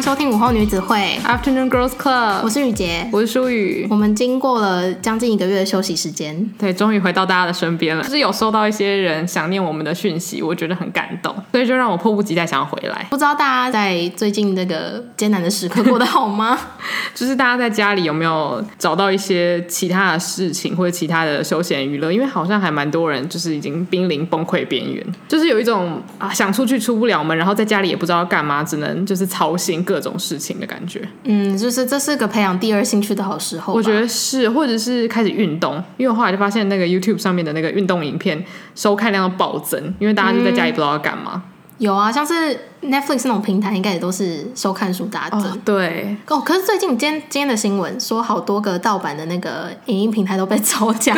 迎收听午后女子会 Afternoon Girls Club，我是雨洁，我是舒雨。我们经过了将近一个月的休息时间，对，终于回到大家的身边了。就是有收到一些人想念我们的讯息，我觉得很感动，所以就让我迫不及待想要回来。不知道大家在最近这个艰难的时刻过得好吗？就是大家在家里有没有找到一些其他的事情或者其他的休闲娱乐？因为好像还蛮多人就是已经濒临崩溃边缘，就是有一种啊想出去出不了门，然后在家里也不知道要干嘛，只能就是操心各种事情的感觉。嗯，就是这是个培养第二兴趣的好时候。我觉得是，或者是开始运动，因为我后来就发现那个 YouTube 上面的那个运动影片收看量暴增，因为大家就在家里不知道要干嘛。嗯有啊，像是 Netflix 那种平台，应该也都是收看数大增。哦，对，哦，可是最近今天今天的新闻说，好多个盗版的那个影音平台都被造假。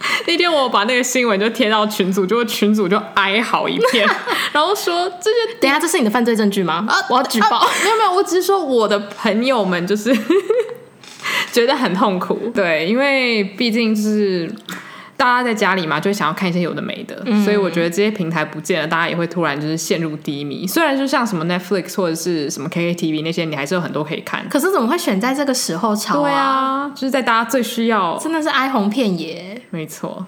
那天我把那个新闻就贴到群组，结果群组就哀嚎一片，然后说这些，等一下这是你的犯罪证据吗？啊，我要举报。啊，没有没有，我只是说我的朋友们就是 觉得很痛苦。对，因为毕竟是。大家在家里嘛，就会想要看一些有的没的，嗯，所以我觉得这些平台不见了，大家也会突然就是陷入低迷。虽然就像什么 Netflix 或者是什么 KKTV 那些，你还是有很多可以看。可是怎么会选在这个时候炒啊？对啊，就是在大家最需要，真的是哀鸿遍野。没错，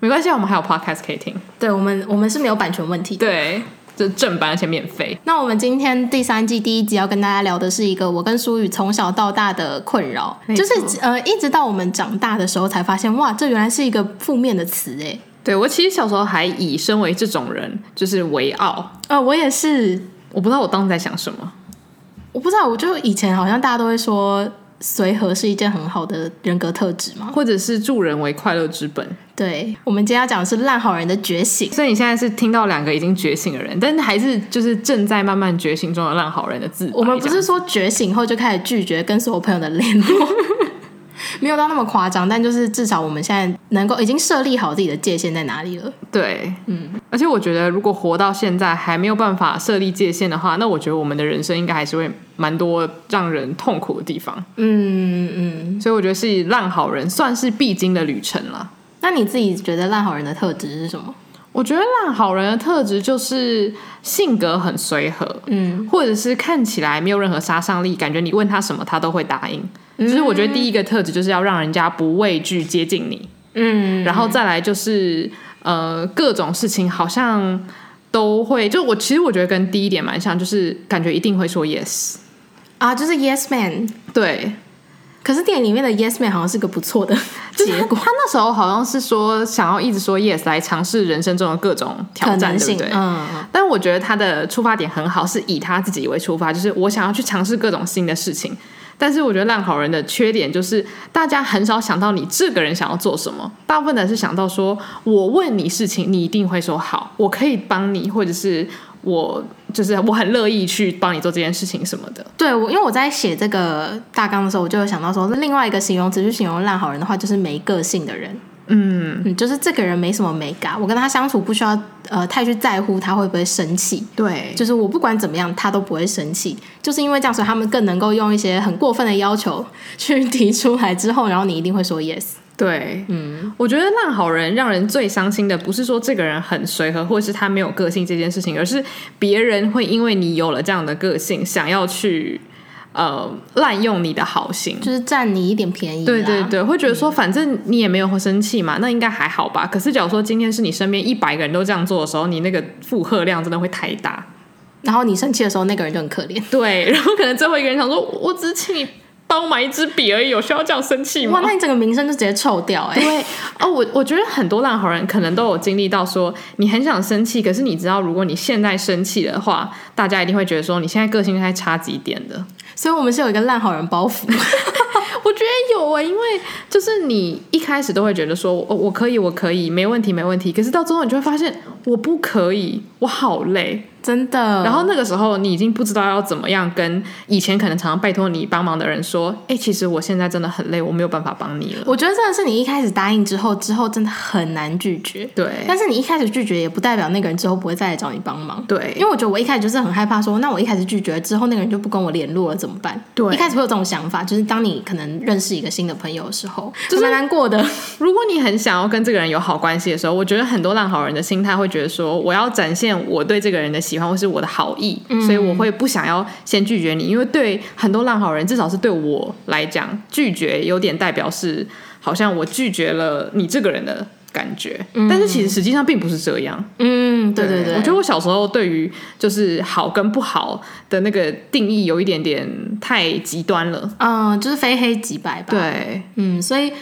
没关系，我们还有 Podcast 可以听。对我们，我们是没有版权问题的。对。就正版而且免费。那我们今天第三季第一集要跟大家聊的是一个我跟舒雨从小到大的困扰，就是呃，一直到我们长大的时候才发现，哇，这原来是一个负面的词哎。对，我其实小时候还以身为这种人就是为傲。呃，我也是，我不知道我当时在想什么。我不知道，我就以前好像大家都会说。随和是一件很好的人格特质吗？或者是助人为快乐之本？对，我们今天要讲的是烂好人的觉醒。所以你现在是听到两个已经觉醒的人，但是还是就是正在慢慢觉醒中的烂好人的自己。我们不是说觉醒后就开始拒绝跟所有朋友的联络。没有到那么夸张，但就是至少我们现在能够已经设立好自己的界限在哪里了。对，嗯，而且我觉得如果活到现在还没有办法设立界限的话，那我觉得我们的人生应该还是会蛮多让人痛苦的地方。嗯嗯，所以我觉得是烂好人算是必经的旅程了。那你自己觉得烂好人的特质是什么？我觉得烂好人的特质就是性格很随和，嗯，或者是看起来没有任何杀伤力，感觉你问他什么他都会答应。其实我觉得第一个特质就是要让人家不畏惧接近你，嗯，然后再来就是呃各种事情好像都会，就我其实我觉得跟第一点蛮像，就是感觉一定会说 yes 啊，就是 yes man，对。可是电影里面的 yes man 好像是个不错的 结果，他那时候好像是说想要一直说 yes 来尝试人生中的各种挑战，对不对？嗯。但我觉得他的出发点很好，是以他自己为出发，就是我想要去尝试各种新的事情。但是我觉得烂好人的缺点就是，大家很少想到你这个人想要做什么，大部分的是想到说，我问你事情，你一定会说好，我可以帮你，或者是我就是我很乐意去帮你做这件事情什么的。对，我因为我在写这个大纲的时候，我就会想到说，另外一个形容词去形容烂好人的话，就是没个性的人。嗯，嗯，就是这个人没什么美感，我跟他相处不需要呃太去在乎他会不会生气。对，就是我不管怎么样，他都不会生气，就是因为这样，所以他们更能够用一些很过分的要求去提出来之后，然后你一定会说 yes。对，嗯，我觉得烂好人让人最伤心的不是说这个人很随和，或是他没有个性这件事情，而是别人会因为你有了这样的个性，想要去。呃，滥用你的好心，就是占你一点便宜。对对对，会觉得说，反正你也没有会生气嘛，嗯，那应该还好吧。可是，假如说今天是你身边一百个人都这样做的时候，你那个负荷量真的会太大。然后你生气的时候，那个人就很可怜。对，然后可能最后一个人想说，我只是请你帮我买一支笔而已，有需要这样生气吗？哇，那你整个名声就直接臭掉哎，欸。对哦，我我觉得很多烂好人可能都有经历到说，你很想生气，可是你知道，如果你现在生气的话，大家一定会觉得说，你现在个性还差几点的。所以，我们是有一个烂好人包袱。我觉得有啊、欸，因为就是你一开始都会觉得说，我我可以，我可以，没问题，没问题。可是到最后，你就会发现，我不可以，我好累。真的，然后那个时候你已经不知道要怎么样跟以前可能常常拜托你帮忙的人说，哎、欸，其实我现在真的很累，我没有办法帮你了。我觉得真的是你一开始答应之后，之后真的很难拒绝。对，但是你一开始拒绝也不代表那个人之后不会再来找你帮忙。对，因为我觉得我一开始就是很害怕说，那我一开始拒绝之后，那个人就不跟我联络了怎么办？对，一开始会有这种想法，就是当你可能认识一个新的朋友的时候，就是蛮难过的。如果你很想要跟这个人有好关系的时候，我觉得很多烂好人的心态会觉得说，我要展现我对这个人的喜欢或是我的好意，嗯、所以我会不想要先拒绝你，因为对很多烂好人，至少是对我来讲，拒绝有点代表是好像我拒绝了你这个人的。感觉，但是其实实际上并不是这样。嗯，对对对，我觉得我小时候对于就是好跟不好的那个定义有一点点太极端了。嗯，就是非黑即白吧。对，嗯，所以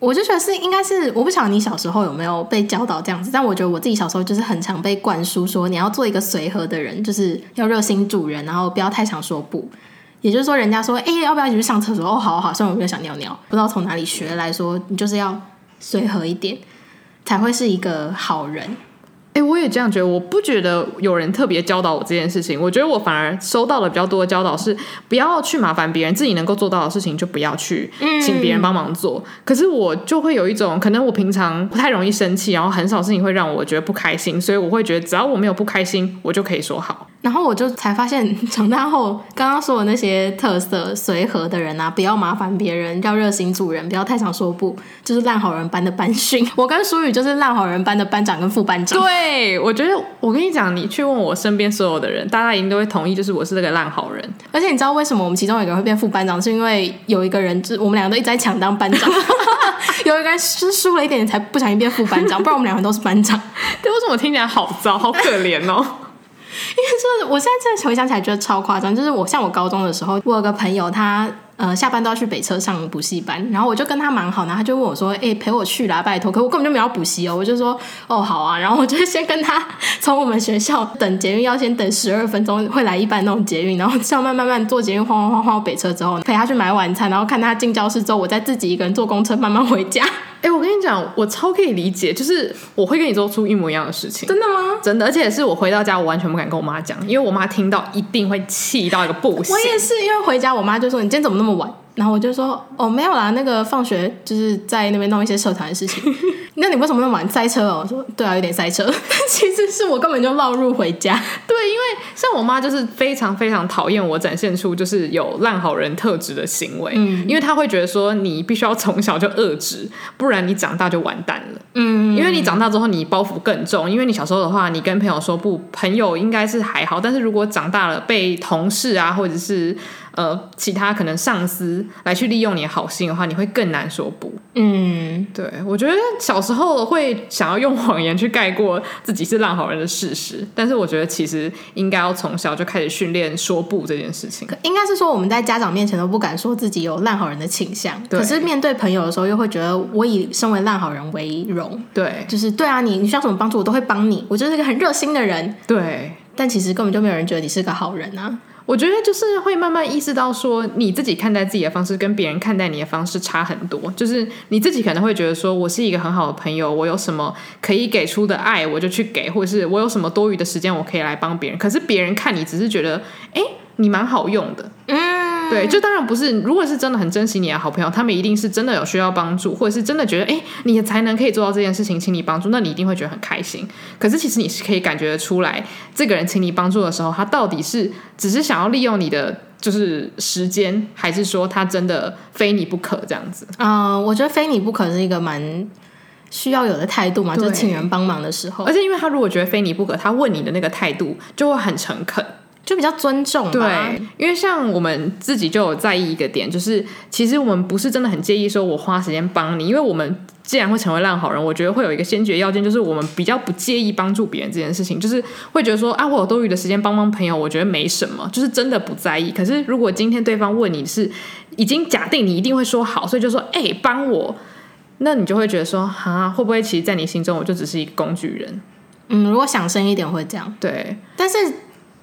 我就觉得是应该是，我不晓得你小时候有没有被教导这样子，但我觉得我自己小时候就是很常被灌输说，你要做一个随和的人，就是要热心助人，然后不要太常说不。也就是说，人家说，哎，要不要一起去上厕所？哦，好好，虽然我没有想尿尿，不知道从哪里学来说，你就是要随和一点。才会是一个好人。我也这样觉得。我不觉得有人特别教导我这件事情。我觉得我反而收到了比较多的教导是，不要去麻烦别人，自己能够做到的事情就不要去请别人帮忙做。嗯、可是我就会有一种，可能我平常不太容易生气，然后很少事情会让我觉得不开心，所以我会觉得只要我没有不开心，我就可以说好。然后我就才发现，长大后刚刚说的那些特色，随和的人啊，不要麻烦别人，要热心助人，不要太常说不，就是烂好人班的班训。我跟舒宇就是烂好人班的班长跟副班长。对，我觉得我跟你讲，你去问我身边所有的人，大家一定都会同意，就是我是那个烂好人。而且你知道为什么我们其中有一个人会变副班长，是因为有一个人，就我们两个都一直在抢当班长，有一个人是输了一点点才不小心变副班长，不然我们两个都是班长。对，为什么我听起来好糟，好可怜哦？因为就是我现在真的回想起来觉得超夸张，就是我像我高中的时候，我有个朋友他呃下班都要去北车上补习班，然后我就跟他蛮好，然后他就问我说：“哎、陪我去啦，拜托。”可我根本就没有补习哦，我就说：“哦，好啊。”然后我就先跟他从我们学校等捷运要先等十二分钟会来一班那种捷运，然后这样慢慢慢坐捷运晃晃晃晃北车之后，陪他去买晚餐，然后看他进教室之后，我再自己一个人坐公车慢慢回家。哎、欸，我跟你讲，我超可以理解，就是我会跟你做出一模一样的事情。真的吗？真的，而且是我回到家，我完全不敢跟我妈讲，因为我妈听到一定会气到一个不行。我也是，因为回家我妈就说：“你今天怎么那么晚？”然后我就说：“哦，没有啦，那个放学就是在那边弄一些社团的事情。”那你为什么那么晚？塞车哦？我说：“对啊，有点塞车。”但其实是我根本就绕路回家。对，因为像我妈就是非常非常讨厌我展现出就是有烂好人特质的行为，嗯，因为她会觉得说你必须要从小就遏制，不然你长大就完蛋了。嗯，因为你长大之后你包袱更重，因为你小时候的话，你跟朋友说不，朋友应该是还好，但是如果长大了被同事啊或者是。呃，其他可能上司来去利用你的好心的话，你会更难说不。嗯，对，我觉得小时候会想要用谎言去盖过自己是烂好人的事实，但是我觉得其实应该要从小就开始训练说不这件事情。应该是说我们在家长面前都不敢说自己有烂好人的倾向，可是面对朋友的时候又会觉得我以身为烂好人为荣。对，就是对啊，你你需要什么帮助我都会帮你，我就是一个很热心的人。对，但其实根本就没有人觉得你是个好人啊。我觉得就是会慢慢意识到，说你自己看待自己的方式跟别人看待你的方式差很多。就是你自己可能会觉得，说我是一个很好的朋友，我有什么可以给出的爱，我就去给，或者是我有什么多余的时间，我可以来帮别人。可是别人看你只是觉得，哎，你蛮好用的。嗯。对，就当然不是。如果是真的很珍惜你的好朋友，他们一定是真的有需要帮助，或者是真的觉得，哎，你的才能可以做到这件事情，请你帮助，那你一定会觉得很开心。可是其实你是可以感觉得出来，这个人请你帮助的时候，他到底是只是想要利用你的就是时间，还是说他真的非你不可这样子？嗯、呃，我觉得非你不可是一个蛮需要有的态度嘛，就是请人帮忙的时候。而且因为他如果觉得非你不可，他问你的那个态度就会很诚恳。就比较尊重，对，因为像我们自己就有在意一个点，就是其实我们不是真的很介意说我花时间帮你，因为我们既然会成为烂好人，我觉得会有一个先决要件，就是我们比较不介意帮助别人这件事情，就是会觉得说啊，我有多余的时间帮帮朋友，我觉得没什么，就是真的不在意。可是如果今天对方问你是已经假定你一定会说好，所以就说哎、欸，帮我，那你就会觉得说啊，会不会其实，在你心中我就只是一个工具人？嗯，如果想深一点会这样，对，但是。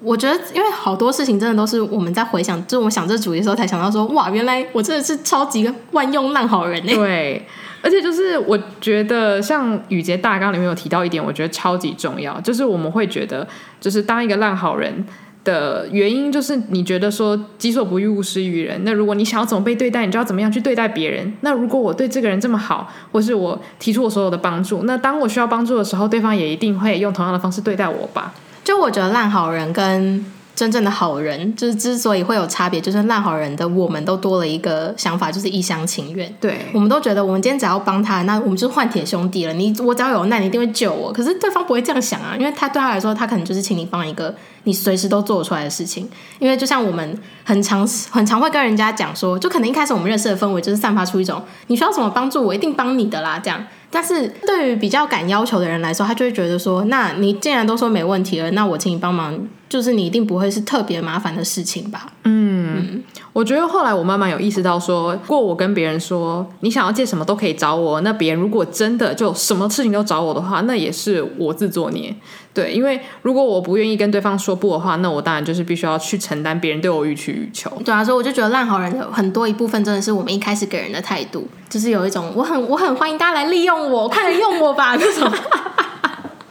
我觉得，因为好多事情真的都是我们在回想，就是我想这主题的时候才想到说，哇，原来我真的是超级个万用烂好人呢。对，而且就是我觉得，像语婕大纲里面有提到一点，我觉得超级重要，就是我们会觉得，就是当一个烂好人的原因，就是你觉得说“己所不欲，勿施于人”。那如果你想要怎么被对待，你就要怎么样去对待别人。那如果我对这个人这么好，或是我提出我所有的帮助，那当我需要帮助的时候，对方也一定会用同样的方式对待我吧。就我觉得烂好人跟真正的好人，就是之所以会有差别，就是烂好人的我们都多了一个想法，就是一厢情愿。对，我们都觉得我们今天只要帮他，那我们就是换铁兄弟了。你我只要有难，你一定会救我。可是对方不会这样想啊，因为他对他来说，他可能就是请你帮一个你随时都做出来的事情。因为就像我们很常很常会跟人家讲说，就可能一开始我们认识的氛围就是散发出一种你需要什么帮助，我一定帮你的啦，这样。但是对于比较敢要求的人来说，他就会觉得说，那你既然都说没问题了，那我请你帮忙，就是你一定不会是特别麻烦的事情吧？嗯，嗯，我觉得后来我慢慢有意识到说，如果我跟别人说你想要借什么都可以找我，那别人如果真的就什么事情都找我的话，那也是我自作孽。对，因为如果我不愿意跟对方说不的话，那我当然就是必须要去承担别人对我予取予求。对啊，所以我就觉得烂好人有很多一部分真的是我们一开始给人的态度，就是有一种我很我很欢迎大家来利用我，快来用我吧这种。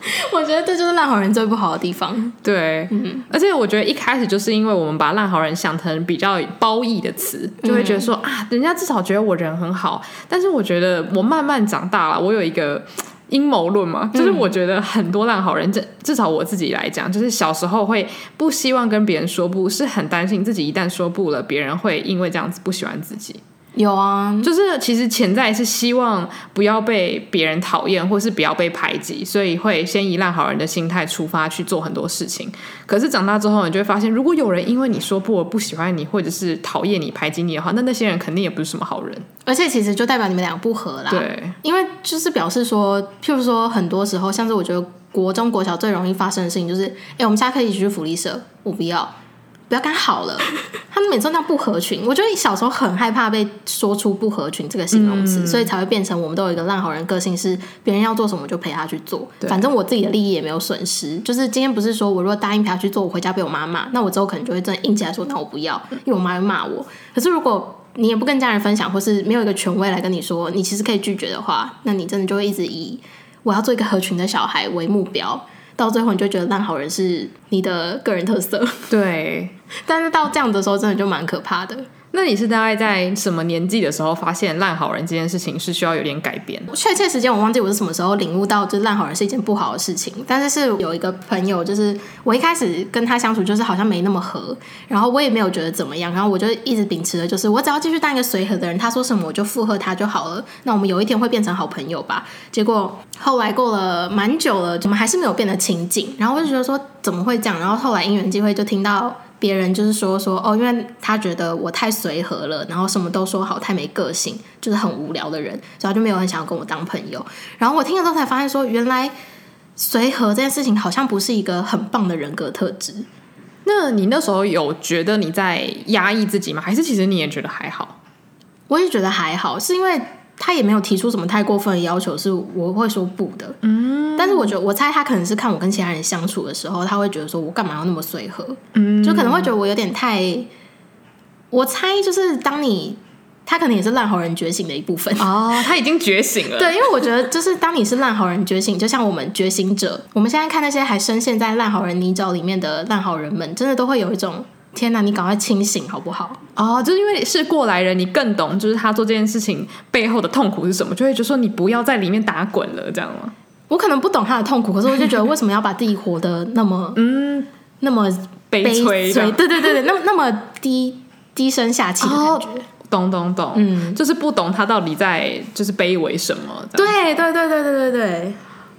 我觉得这就是烂好人最不好的地方。对，嗯，而且我觉得一开始就是因为我们把烂好人想成比较褒义的词，就会觉得说啊，人家至少觉得我人很好。但是我觉得我慢慢长大了，我有一个。阴谋论嘛，就是我觉得很多烂好人，至至少我自己来讲，就是小时候会不希望跟别人说不，是很担心自己一旦说不了，别人会因为这样子不喜欢自己。有啊，就是其实潜在是希望不要被别人讨厌，或是不要被排挤，所以会先以烂好人的心态出发去做很多事情。可是长大之后，你就会发现，如果有人因为你说不，我不喜欢你，或者是讨厌你、排挤你的话，那那些人肯定也不是什么好人。而且其实就代表你们两个不合啦。对，因为就是表示说，譬如说很多时候，像是我觉得国中国小最容易发生的事情，就是哎，我们下课一起去福利社，我不要。不要跟他好了，他们每次都那样不合群。我觉得你小时候很害怕被说出不合群这个形容词，嗯、所以才会变成我们都有一个烂好人个性，是别人要做什么就陪他去做。反正我自己的利益也没有损失。就是今天不是说我如果答应陪他去做，我回家被我妈骂，那我之后可能就会真的硬起来说，那我不要，因为我妈会骂我。可是如果你也不跟家人分享，或是没有一个权威来跟你说，你其实可以拒绝的话，那你真的就会一直以我要做一个合群的小孩为目标。到最后你就觉得烂好人是你的个人特色，对。但是到这样的时候，真的就蛮可怕的。那你是大概在什么年纪的时候发现烂好人这件事情是需要有点改变？确切时间我忘记我是什么时候领悟到，就是烂好人是一件不好的事情。但是是有一个朋友，就是我一开始跟他相处，就是好像没那么合，然后我也没有觉得怎么样，然后我就一直秉持的就是我只要继续当一个随和的人，他说什么我就附和他就好了。那我们有一天会变成好朋友吧？结果后来过了蛮久了，怎么还是没有变得亲近？然后我就觉得说怎么会这样？然后后来因缘际会就听到。别人就是说说哦，因为他觉得我太随和了，然后什么都说好，太没个性，就是很无聊的人，所以他就没有很想要跟我当朋友。然后我听了之后才发现说，原来随和这件事情好像不是一个很棒的人格特质。那你那时候有觉得你在压抑自己吗？还是其实你也觉得还好？我也觉得还好，是因为。他也没有提出什么太过分的要求，是我会说不的。嗯，但是我觉得，我猜他可能是看我跟其他人相处的时候，他会觉得说我干嘛要那么随和？嗯，就可能会觉得我有点太……我猜就是当你，他可能也是烂好人觉醒的一部分哦，他已经觉醒了。对，因为我觉得就是当你是烂好人觉醒，就像我们觉醒者，我们现在看那些还深陷在烂好人泥沼里面的烂好人们，真的都会有一种。天哪，你赶快清醒好不好？哦，就是因为是过来人，你更懂，就是他做这件事情背后的痛苦是什么，就会觉得说你不要在里面打滚了，这样吗？我可能不懂他的痛苦，可是我就觉得为什么要把自己活得那么 嗯那么悲催？对对对对，那么那么低低声下气的感觉，哦、懂懂懂，嗯，就是不懂他到底在就是卑微什么？对对对对对对对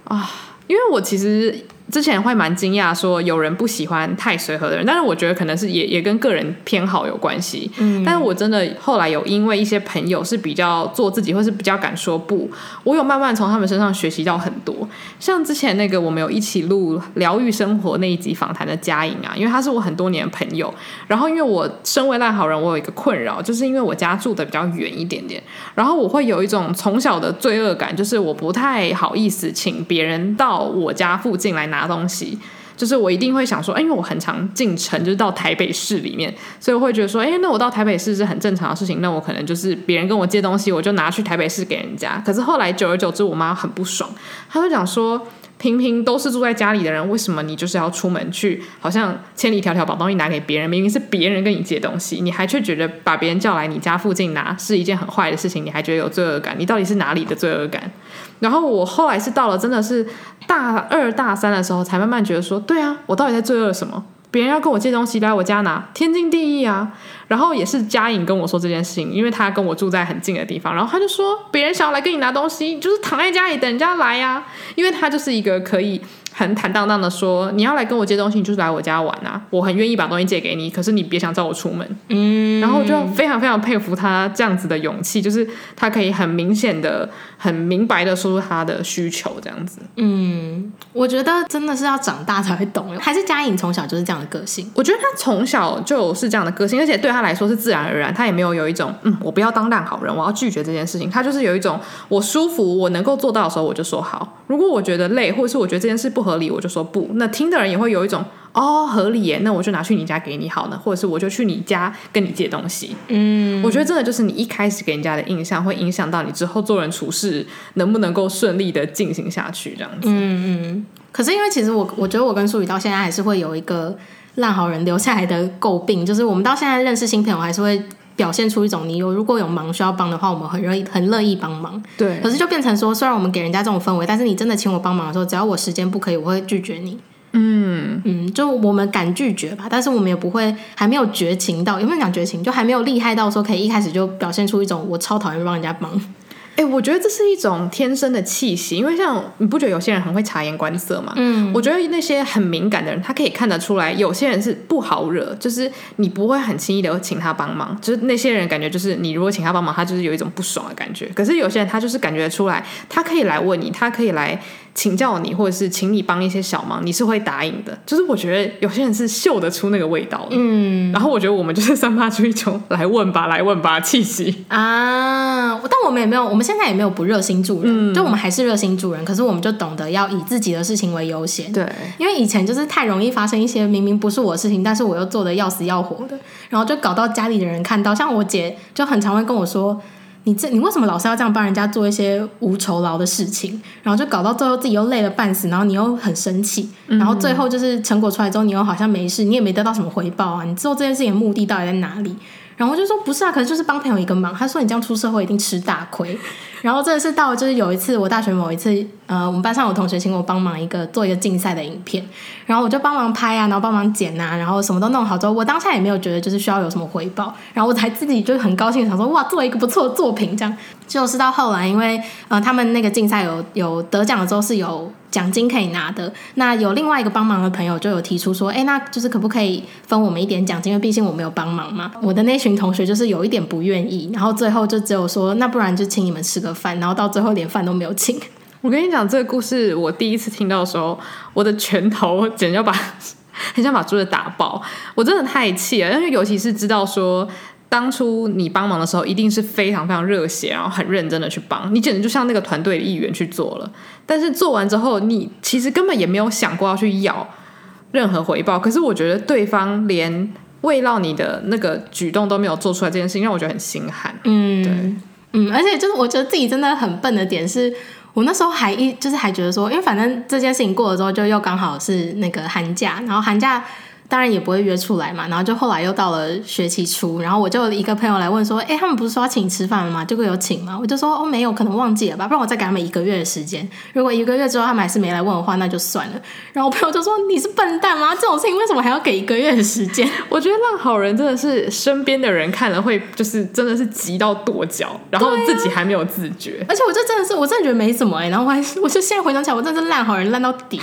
啊，因为我其实。之前会蛮惊讶，说有人不喜欢太随和的人，但是我觉得可能是也也跟个人偏好有关系。嗯，但是我真的后来有因为一些朋友是比较做自己，或是比较敢说不，我有慢慢从他们身上学习到很多。像之前那个我们有一起录疗愈生活那一集访谈的佳颖啊，因为他是我很多年的朋友，然后因为我身为烂好人，我有一个困扰，就是因为我家住的比较远一点点，然后我会有一种从小的罪恶感，就是我不太好意思请别人到我家附近来拿。拿东西，就是我一定会想说，哎，因为我很常进城，就是到台北市里面，所以我会觉得说，哎，那我到台北市是很正常的事情，那我可能就是别人跟我借东西，我就拿去台北市给人家。可是后来久而久之，我妈很不爽，她就讲说。平平都是住在家里的人，为什么你就是要出门去？好像千里迢迢把东西拿给别人，明明是别人跟你借东西，你还却觉得把别人叫来你家附近拿是一件很坏的事情，你还觉得有罪恶感？你到底是哪里的罪恶感？然后我后来是到了真的是大二大三的时候，才慢慢觉得说，对啊，我到底在罪恶什么？别人要跟我借东西来我家拿，天经地义啊。然后也是佳颖跟我说这件事情，因为她跟我住在很近的地方，然后她就说，别人想要来跟你拿东西，就是躺在家里等人家来呀、啊，因为她就是一个可以。很坦荡荡的说，你要来跟我借东西，你就是来我家玩啊！我很愿意把东西借给你，可是你别想找我出门。嗯，然后我就非常非常佩服他这样子的勇气，就是他可以很明显的、很明白的说出他的需求，这样子。嗯，我觉得真的是要长大才会懂，还是嘉颖从小就是这样的个性？我觉得他从小就是这样的个性，而且对他来说是自然而然，他也没有有一种嗯，我不要当烂好人，我要拒绝这件事情。他就是有一种我舒服，我能够做到的时候，我就说好。如果我觉得累，或者是我觉得这件事不合理，我就说不。那听的人也会有一种哦，合理耶，那我就拿去你家给你好呢，或者是我就去你家跟你借东西。嗯，我觉得真的就是你一开始给人家的印象，会影响到你之后做人处事能不能够顺利的进行下去这样子。嗯嗯。可是因为其实我我觉得我跟苏雨到现在还是会有一个烂好人留下来的诟病，就是我们到现在认识新朋友还是会。表现出一种你有如果有忙需要帮的话，我们很乐意很乐意帮忙。对，可是就变成说，虽然我们给人家这种氛围，但是你真的请我帮忙的时候，只要我时间不可以，我会拒绝你。嗯嗯，就我们敢拒绝吧，但是我们也不会还没有绝情到，有没有讲绝情？就还没有厉害到说可以一开始就表现出一种我超讨厌帮人家忙。哎、欸，我觉得这是一种天生的气息，因为像你不觉得有些人很会察言观色吗？嗯，我觉得那些很敏感的人，他可以看得出来，有些人是不好惹，就是你不会很轻易的请他帮忙，就是那些人感觉就是你如果请他帮忙，他就是有一种不爽的感觉。可是有些人他就是感觉出来，他可以来问你，他可以来。请教你，或者是请你帮一些小忙，你是会答应的。就是我觉得有些人是嗅得出那个味道的，嗯。然后我觉得我们就是散发出一种来问吧，来问吧气息啊。但我们也没有，我们现在也没有不热心助人，嗯，就我们还是热心助人。可是我们就懂得要以自己的事情为优先，对。因为以前就是太容易发生一些明明不是我的事情，但是我又做的要死要活的，然后就搞到家里的人看到，像我姐就很常会跟我说。你这你为什么老是要这样帮人家做一些无酬劳的事情？然后就搞到最后自己又累了半死，然后你又很生气，然后最后就是成果出来之后，你又好像没事，你也没得到什么回报啊！你做这件事情的目的到底在哪里？然后我就说不是啊，可能就是帮朋友一个忙。他说你这样出社会一定吃大亏。然后真的是到就是有一次我大学某一次，呃，我们班上有同学请我帮忙一个做一个竞赛的影片，然后我就帮忙拍啊，然后帮忙剪啊，然后什么都弄好之后，我当下也没有觉得就是需要有什么回报，然后我才自己就很高兴想说哇，做一个不错的作品这样。就是到后来，因为呃他们那个竞赛有有得奖的时候是有。奖金可以拿的，那有另外一个帮忙的朋友就有提出说，哎，那就是可不可以分我们一点奖金？因为毕竟我没有帮忙嘛。我的那群同学就是有一点不愿意，然后最后就只有说，那不然就请你们吃个饭，然后到最后连饭都没有请。我跟你讲这个故事，我第一次听到的时候，我的拳头简直要把 很想把桌子打爆，我真的太气了，因为尤其是知道说。当初你帮忙的时候，一定是非常非常热血，然后很认真的去帮你，简直就像那个团队的一员去做了。但是做完之后，你其实根本也没有想过要去要任何回报。可是我觉得对方连慰劳你的那个举动都没有做出来，这件事情让我觉得很心寒。嗯，对，嗯，而且就是我觉得自己真的很笨的点是，我那时候还一就是还觉得说，因为反正这件事情过了之后，就又刚好是那个寒假，然后寒假。当然也不会约出来嘛，然后就后来又到了学期初，然后我就一个朋友来问说，哎，他们不是说要请你吃饭了吗？结果有请吗？我就说哦，没有，可能忘记了吧，不然我再给他们一个月的时间。如果一个月之后他们还是没来问的话，那就算了。然后我朋友就说，你是笨蛋吗？这种事情为什么还要给一个月的时间？我觉得烂好人真的是身边的人看了会就是真的是急到跺脚，然后自己还没有自觉。啊、而且我这真的是我真的觉得没什么哎、欸，然后我还我就现在回想起来，我真的是烂好人烂到底。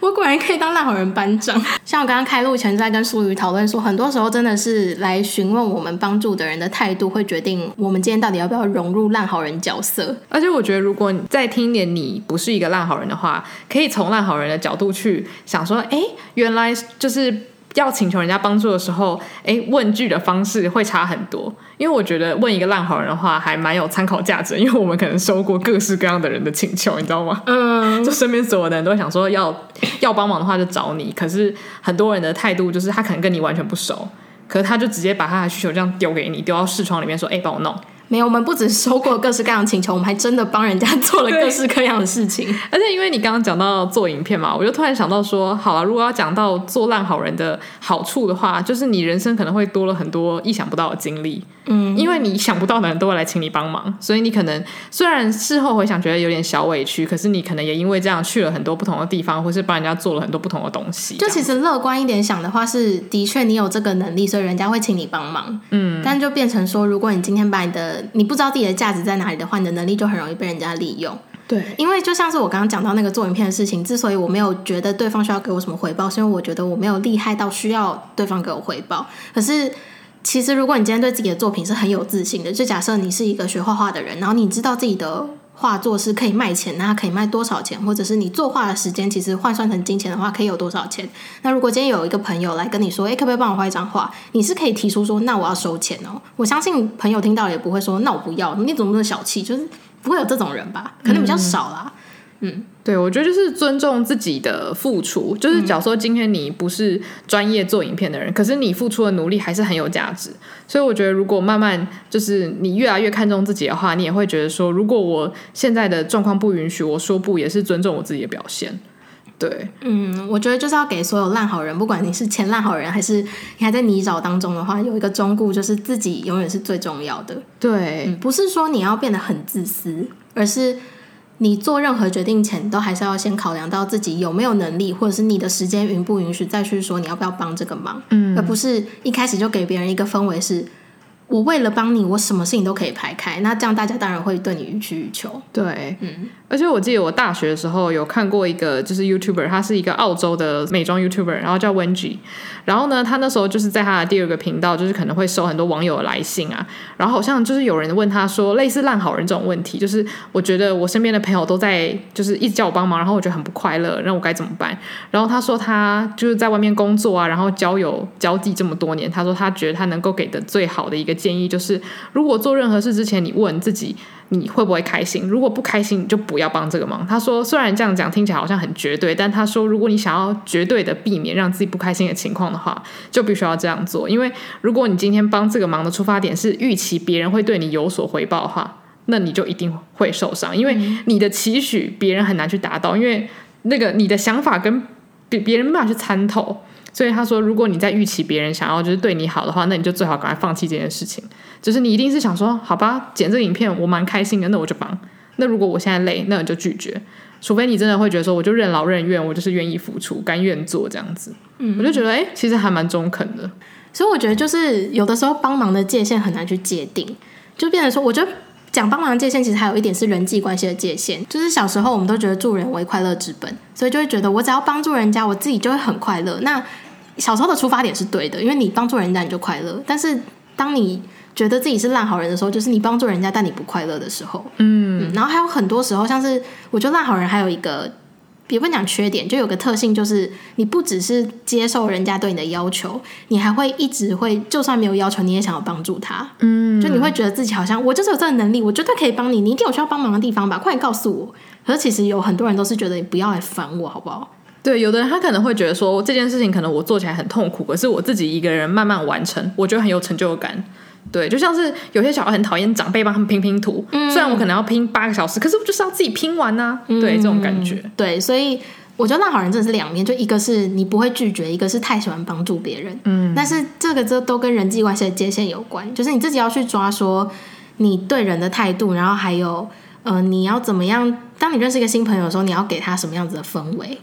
我果然可以当烂好人班长。像我刚刚开录前在跟苏瑜讨论说，很多时候真的是来询问我们帮助的人的态度，会决定我们今天到底要不要融入烂好人角色。而且我觉得，如果你再听点你不是一个烂好人的话，可以从烂好人的角度去想说，哎，原来就是。要请求人家帮助的时候，哎，问句的方式会差很多。因为我觉得问一个烂好人的话，还蛮有参考价值。因为我们可能收过各式各样的人的请求，你知道吗？嗯，就身边所有的人都会想说要要帮忙的话就找你。可是很多人的态度就是他可能跟你完全不熟，可是他就直接把他的需求这样丢给你，丢到视窗里面说，哎，帮我弄。没有，我们不只收过各式各样的请求，我们还真的帮人家做了各式各样的事情。而且因为你刚刚讲到做影片嘛，我就突然想到说，好了，如果要讲到做烂好人的好处的话，就是你人生可能会多了很多意想不到的经历。嗯，因为你想不到的人都会来请你帮忙，所以你可能虽然事后回想觉得有点小委屈，可是你可能也因为这样去了很多不同的地方，或是帮人家做了很多不同的东西。就其实乐观一点想的话，是的确你有这个能力，所以人家会请你帮忙。嗯，但就变成说，如果你今天把你的你不知道自己的价值在哪里的话，你的能力就很容易被人家利用。对，因为就像是我刚刚讲到那个做影片的事情，之所以我没有觉得对方需要给我什么回报，是因为我觉得我没有厉害到需要对方给我回报。可是其实如果你今天对自己的作品是很有自信的，就假设你是一个学画画的人，然后你知道自己的画作是可以卖钱，那它可以卖多少钱，或者是你作画的时间其实换算成金钱的话，可以有多少钱？那如果今天有一个朋友来跟你说，诶，可不可以帮我画一张画？你是可以提出说，那我要收钱哦。我相信朋友听到也不会说，那我不要，你怎么那么小气？就是。不会有这种人吧？可能比较少啦。嗯，嗯对，我觉得就是尊重自己的付出。就是假如说今天你不是专业做影片的人，可是你付出的努力还是很有价值。所以我觉得，如果慢慢就是你越来越看重自己的话，你也会觉得说，如果我现在的状况不允许，我说不也是尊重我自己的表现。对，嗯，我觉得就是要给所有烂好人，不管你是前烂好人还是你还在泥沼当中的话，有一个忠告，就是自己永远是最重要的。对，嗯，不是说你要变得很自私，而是你做任何决定前，都还是要先考量到自己有没有能力，或者是你的时间允不允许，再去说你要不要帮这个忙，嗯，而不是一开始就给别人一个氛围是。我为了帮你，我什么事情都可以排开。那这样大家当然会对你予取予求。对，嗯。而且我记得我大学的时候有看过一个就是 YouTuber，他是一个澳洲的美妆 YouTuber，然后叫 Wengie。然后呢，他那时候就是在他的第二个频道，就是可能会收很多网友的来信啊。然后好像就是有人问他说，类似烂好人这种问题，就是我觉得我身边的朋友都在就是一直叫我帮忙，然后我觉得很不快乐，那我该怎么办？然后他说他就是在外面工作啊，然后交友交际这么多年，他说他觉得他能够给的最好的一个。建议就是，如果做任何事之前，你问自己你会不会开心。如果不开心，你就不要帮这个忙。他说，虽然这样讲听起来好像很绝对，但他说，如果你想要绝对的避免让自己不开心的情况的话，就必须要这样做。因为如果你今天帮这个忙的出发点是预期别人会对你有所回报的话，那你就一定会受伤，因为你的期许别人很难去达到，因为那个你的想法跟别别人没法去参透。所以他说，如果你在预期别人想要就是对你好的话，那你就最好赶快放弃这件事情。就是你一定是想说，好吧，剪这个影片我蛮开心的，那我就帮。那如果我现在累，那我就拒绝。除非你真的会觉得说，我就任劳任怨，我就是愿意付出，甘愿做这样子。嗯，我就觉得，哎，其实还蛮中肯的。所以我觉得，就是有的时候帮忙的界限很难去界定，就变成说，我觉得讲帮忙的界限，其实还有一点是人际关系的界限。就是小时候我们都觉得助人为快乐之本，所以就会觉得我只要帮助人家，我自己就会很快乐。那小时候的出发点是对的，因为你帮助人家你就快乐。但是当你觉得自己是烂好人的时候，就是你帮助人家但你不快乐的时候。嗯，嗯，然后还有很多时候，像是我觉得烂好人还有一个，别不讲缺点，就有个特性，就是你不只是接受人家对你的要求，你还会一直会，就算没有要求，你也想要帮助他。嗯，就你会觉得自己好像我就是有这个能力，我绝对可以帮你，你一定有需要帮忙的地方吧？快点告诉我。可是其实有很多人都是觉得你不要来烦我，好不好？对，有的人他可能会觉得说这件事情可能我做起来很痛苦，可是我自己一个人慢慢完成，我觉得很有成就感。对，就像是有些小孩很讨厌长辈帮他们拼拼图，嗯，虽然我可能要拼八个小时，可是我就是要自己拼完呢，啊。对，这种感觉。嗯，对，所以我觉得那好人真的是两面，就一个是你不会拒绝，一个是太喜欢帮助别人。嗯，但是这个这都跟人际关系的界限有关，就是你自己要去抓说你对人的态度，然后还有呃你要怎么样，当你认识一个新朋友的时候，你要给他什么样子的氛围。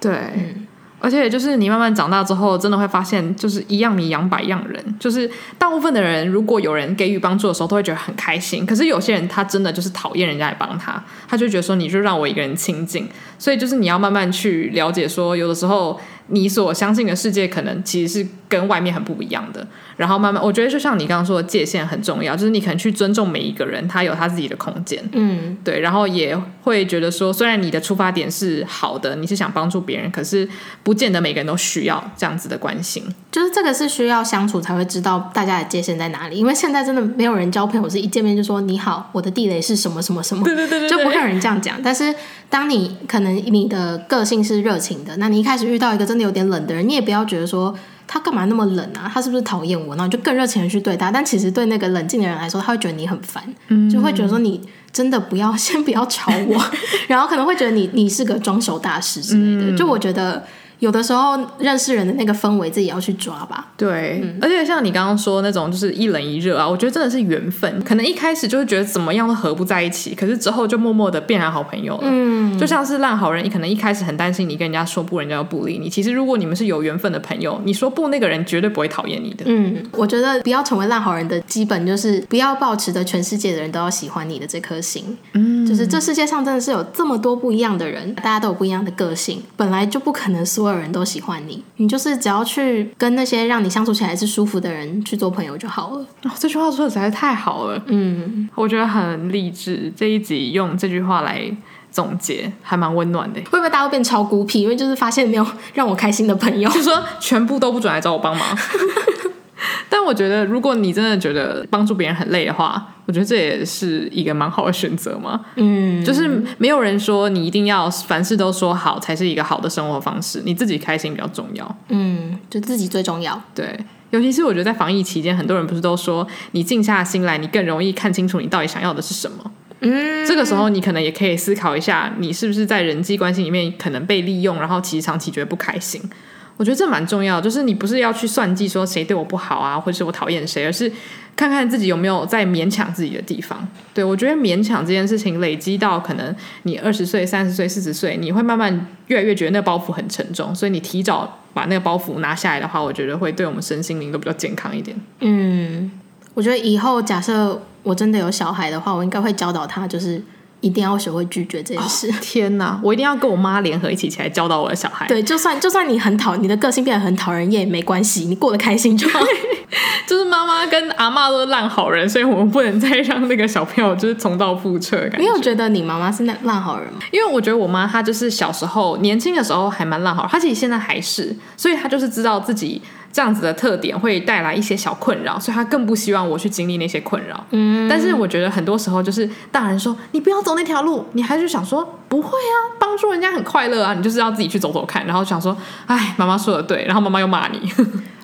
对，嗯，而且就是你慢慢长大之后，真的会发现，就是一样米养百样人。就是大部分的人，如果有人给予帮助的时候，都会觉得很开心。可是有些人，他真的就是讨厌人家来帮他，他就觉得说，你就让我一个人清静。所以就是你要慢慢去了解，说有的时候你所相信的世界，可能其实是跟外面很不一样的。然后慢慢，我觉得就像你刚刚说的，界限很重要，就是你可能去尊重每一个人，他有他自己的空间，嗯，对。然后也会觉得说，虽然你的出发点是好的，你是想帮助别人，可是不见得每个人都需要这样子的关心。就是这个是需要相处才会知道大家的界限在哪里，因为现在真的没有人交朋友是一见面就说你好，我的地雷是什么什么什么，对对对对，就不会有人这样讲。但是当你可能你的个性是热情的，那你一开始遇到一个真的有点冷的人，你也不要觉得说。他干嘛那么冷啊？他是不是讨厌我？然后就更热情的去对他。但其实对那个冷静的人来说，他会觉得你很烦，嗯、就会觉得说你真的不要先不要吵我，然后可能会觉得你你是个装熟大师之类的。嗯、就我觉得。有的时候认识人的那个氛围自己要去抓吧。对，嗯、而且像你刚刚说那种就是一冷一热啊，我觉得真的是缘分。可能一开始就是觉得怎么样都合不在一起，可是之后就默默的变成好朋友了。嗯，就像是烂好人，你可能一开始很担心你跟人家说不，人家又不理你。其实如果你们是有缘分的朋友，你说不，那个人绝对不会讨厌你的。嗯，我觉得不要成为烂好人的基本就是不要抱持着全世界的人都要喜欢你的这颗心。嗯，就是这世界上真的是有这么多不一样的人，大家都有不一样的个性，本来就不可能所有人都喜欢你。你你就是只要去跟那些让你相处起来是舒服的人去做朋友就好了。哦，这句话说的实在是太好了。嗯，我觉得很励志。这一集用这句话来总结，还蛮温暖的。会不会大家都变超孤僻？因为就是发现没有让我开心的朋友，就说全部都不准来找我帮忙。但我觉得，如果你真的觉得帮助别人很累的话，我觉得这也是一个蛮好的选择嘛。嗯，就是没有人说你一定要凡事都说好才是一个好的生活方式，你自己开心比较重要。嗯，就自己最重要。对，尤其是我觉得在防疫期间，很多人不是都说，你静下心来，你更容易看清楚你到底想要的是什么。嗯，这个时候你可能也可以思考一下，你是不是在人际关系里面可能被利用，然后其实长期觉得不开心。我觉得这蛮重要，就是你不是要去算计说谁对我不好啊，或者是我讨厌谁，而是看看自己有没有在勉强自己的地方。对，我觉得勉强这件事情累积到可能你二十岁、三十岁、四十岁，你会慢慢越来越觉得那包袱很沉重，所以你提早把那个包袱拿下来的话，我觉得会对我们身心灵都比较健康一点。嗯，我觉得以后假设我真的有小孩的话，我应该会教导他，就是。一定要学会拒绝这件事。哦、天哪，我一定要跟我妈联合一起起来教导我的小孩。对，就算就算你很讨，你的个性变得很讨人厌也没关系，你过得开心就好。就是妈妈跟阿妈都是烂好人，所以我们不能再让那个小朋友就是重蹈覆辙。你有觉得你妈妈是那烂好人吗？因为我觉得我妈她就是小时候年轻的时候还蛮烂好人，她其实现在还是，所以她就是知道自己。这样子的特点会带来一些小困扰，所以他更不希望我去经历那些困扰。嗯，但是我觉得很多时候就是大人说你不要走那条路，你还是想说不会啊，帮助人家很快乐啊，你就是要自己去走走看，然后想说，哎，妈妈说的对，然后妈妈又骂你，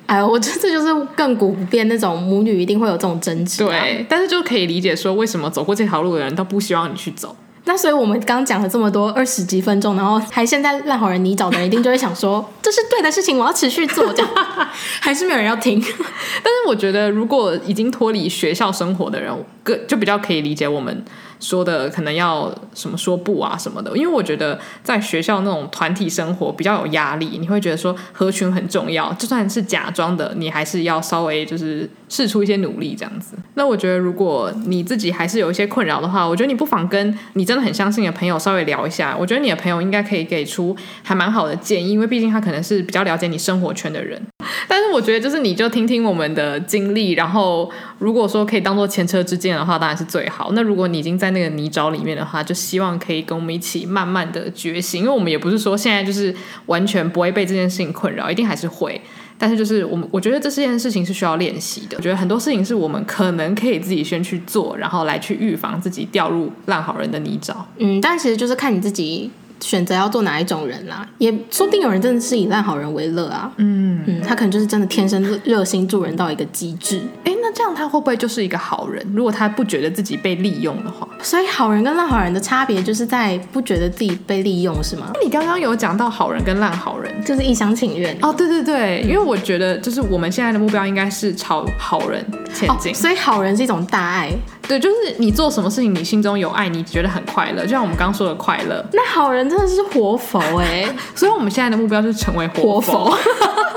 哎，我觉得这就是亘古不变那种母女一定会有这种争执啊。对，但是就可以理解说为什么走过这条路的人都不希望你去走。那所以我们刚讲了这么多二十几分钟，然后还现在烂好人泥沼的人一定就会想说，这是对的事情，我要持续做，这样 还是没有人要听。但是我觉得，如果已经脱离学校生活的人，个就比较可以理解我们。说的可能要什么说不啊什么的，因为我觉得在学校那种团体生活比较有压力，你会觉得说合群很重要，就算是假装的，你还是要稍微就是试出一些努力这样子。那我觉得如果你自己还是有一些困扰的话，我觉得你不妨跟你真的很相信的朋友稍微聊一下，我觉得你的朋友应该可以给出还蛮好的建议，因为毕竟他可能是比较了解你生活圈的人。但是我觉得就是你就听听我们的经历，然后如果说可以当做前车之鉴的话，当然是最好。那如果你已经在那个泥沼里面的话，就希望可以跟我们一起慢慢的觉醒，因为我们也不是说现在就是完全不会被这件事情困扰，一定还是会。但是就是我们，我觉得这件事情是需要练习的。我觉得很多事情是我们可能可以自己先去做，然后来去预防自己掉入烂好人的泥沼。嗯，但其实就是看你自己。选择要做哪一种人啦，也说不定有人真的是以烂好人为乐啊。嗯嗯，他可能就是真的天生热心助人到一个极致。哎，那这样他会不会就是一个好人？如果他不觉得自己被利用的话，所以好人跟烂好人的差别就是在不觉得自己被利用，是吗？你刚刚有讲到好人跟烂好人，就是一厢情愿哦。对对对，因为我觉得就是我们现在的目标应该是朝好人前进，哦，所以好人是一种大爱。对，就是你做什么事情，你心中有爱，你觉得很快乐，就像我们刚刚说的快乐。那好人真的是活佛哎，所以我们现在的目标就是成为活佛，活佛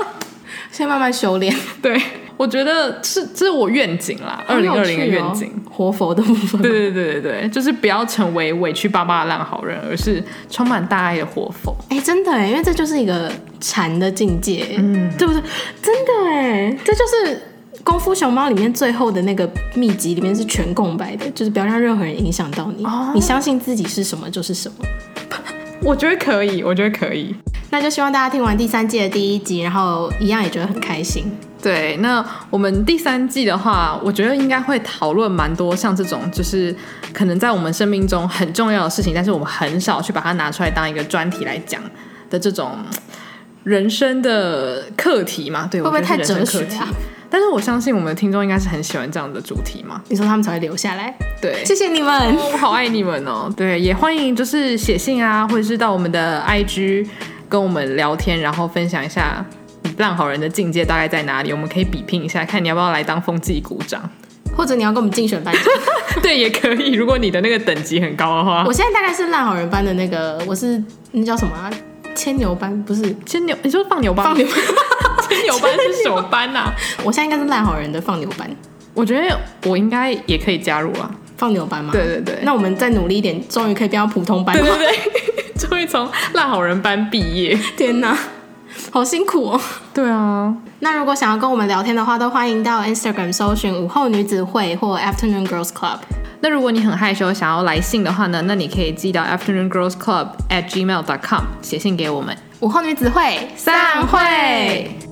先慢慢修炼。对，我觉得是这是我愿景啦，二零二零的愿景，活佛的部分。对对对对对，就是不要成为委屈巴巴的烂好人，而是充满大爱的活佛。哎，真的哎，因为这就是一个禅的境界，嗯，对不对？真的哎，这就是。功夫熊猫里面最后的那个秘籍里面是全空白的，就是不要让任何人影响到你。哦、你相信自己是什么就是什么。我觉得可以，我觉得可以。那就希望大家听完第三季的第一集，然后一样也觉得很开心。对，那我们第三季的话，我觉得应该会讨论蛮多像这种，就是可能在我们生命中很重要的事情，但是我们很少去把它拿出来当一个专题来讲的这种。人生的课题嘛？对，会不会太哲学啊？但是我相信我们的听众应该是很喜欢这样的主题嘛。你说他们才会留下来？对，谢谢你们，我 好爱你们哦。对，也欢迎就是写信啊，或者是到我们的 IG 跟我们聊天，然后分享一下烂好人的境界大概在哪里，我们可以比拼一下，看你要不要来当风纪鼓掌。或者你要跟我们竞选班长，对，也可以。如果你的那个等级很高的话，我现在大概是烂好人班的那个，我是那叫什么啊？牵牛班不是牵牛？你说放牛班？放牛班？牵牛班是什么班呐、啊？我现在应该是烂好人的放牛班。我觉得我应该也可以加入啊，放牛班吗？对对对。那我们再努力一点，终于可以变到普通班了。对对对，终于从烂好人班毕业。天哪！好辛苦哦。对啊，那如果想要跟我们聊天的话，都欢迎到 Instagram 搜寻午后女子会或 Afternoon Girls Club。那如果你很害羞，想要来信的话呢，那你可以寄到 Afternoon Girls Club at gmail dot com 写信给我们。午后女子会散会。